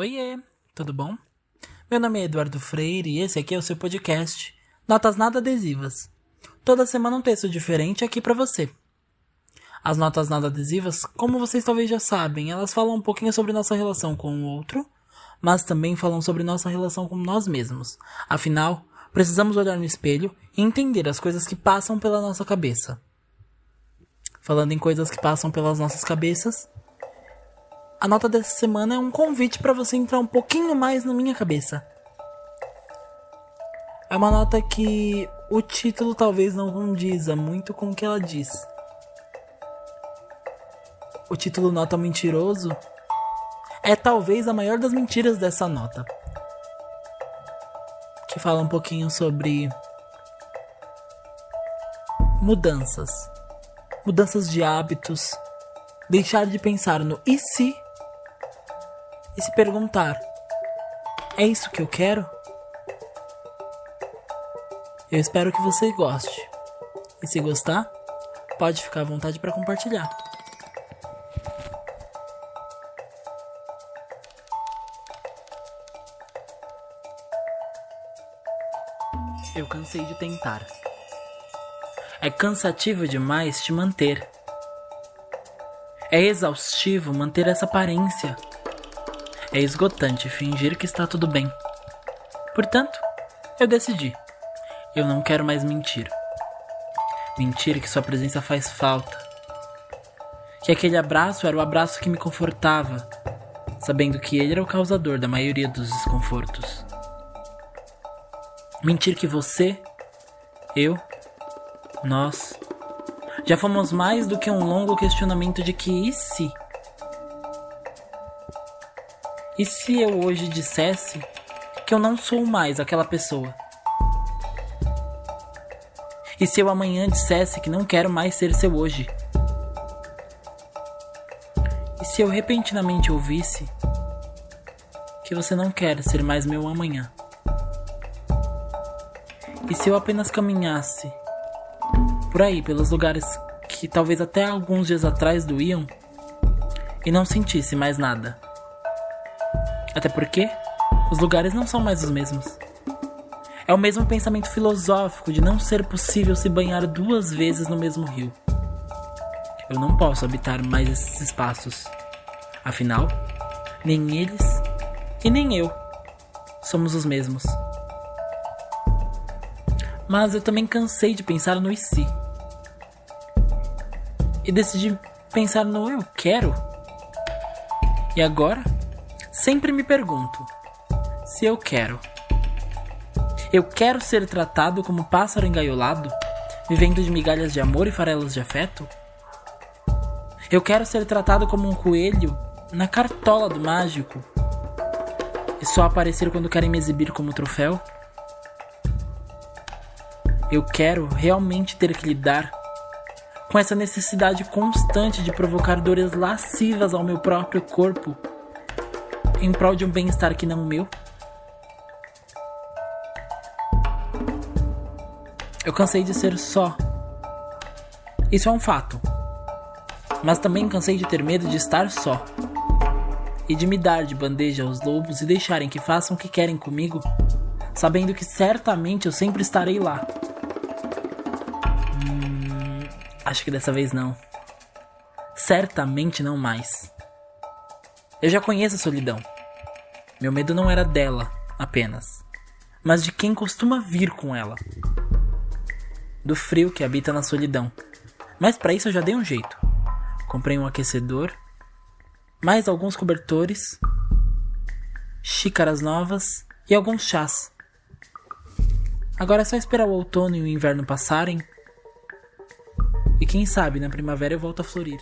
Oiê, tudo bom? Meu nome é Eduardo Freire e esse aqui é o seu podcast Notas Nada Adesivas. Toda semana um texto diferente aqui para você. As notas nada adesivas, como vocês talvez já sabem, elas falam um pouquinho sobre nossa relação com o outro, mas também falam sobre nossa relação com nós mesmos. Afinal, precisamos olhar no espelho e entender as coisas que passam pela nossa cabeça. Falando em coisas que passam pelas nossas cabeças, a nota dessa semana é um convite para você entrar um pouquinho mais na minha cabeça. É uma nota que o título talvez não condiza muito com o que ela diz. O título Nota Mentiroso é talvez a maior das mentiras dessa nota. Que fala um pouquinho sobre mudanças. Mudanças de hábitos. Deixar de pensar no e se e se perguntar: é isso que eu quero? Eu espero que você goste. E se gostar, pode ficar à vontade para compartilhar. Eu cansei de tentar. É cansativo demais te manter. É exaustivo manter essa aparência. É esgotante fingir que está tudo bem. Portanto, eu decidi. Eu não quero mais mentir. Mentir que sua presença faz falta. Que aquele abraço era o abraço que me confortava, sabendo que ele era o causador da maioria dos desconfortos. Mentir que você, eu, nós, já fomos mais do que um longo questionamento de que e se? E se eu hoje dissesse que eu não sou mais aquela pessoa? E se eu amanhã dissesse que não quero mais ser seu hoje? E se eu repentinamente ouvisse que você não quer ser mais meu amanhã? E se eu apenas caminhasse por aí, pelos lugares que talvez até alguns dias atrás doíam e não sentisse mais nada? Até porque os lugares não são mais os mesmos. É o mesmo pensamento filosófico de não ser possível se banhar duas vezes no mesmo rio. Eu não posso habitar mais esses espaços. Afinal, nem eles e nem eu somos os mesmos mas eu também cansei de pensar no e se. E decidi pensar no eu quero. E agora, sempre me pergunto se eu quero. Eu quero ser tratado como pássaro engaiolado, vivendo de migalhas de amor e farelas de afeto? Eu quero ser tratado como um coelho na cartola do mágico e só aparecer quando querem me exibir como troféu? Eu quero realmente ter que lidar com essa necessidade constante de provocar dores lascivas ao meu próprio corpo em prol de um bem-estar que não o meu? Eu cansei de ser só. Isso é um fato. Mas também cansei de ter medo de estar só. E de me dar de bandeja aos lobos e deixarem que façam o que querem comigo, sabendo que certamente eu sempre estarei lá Acho que dessa vez não. Certamente não mais. Eu já conheço a solidão. Meu medo não era dela apenas, mas de quem costuma vir com ela. Do frio que habita na solidão. Mas para isso eu já dei um jeito. Comprei um aquecedor, mais alguns cobertores, xícaras novas e alguns chás. Agora é só esperar o outono e o inverno passarem e quem sabe na primavera eu volto a florir.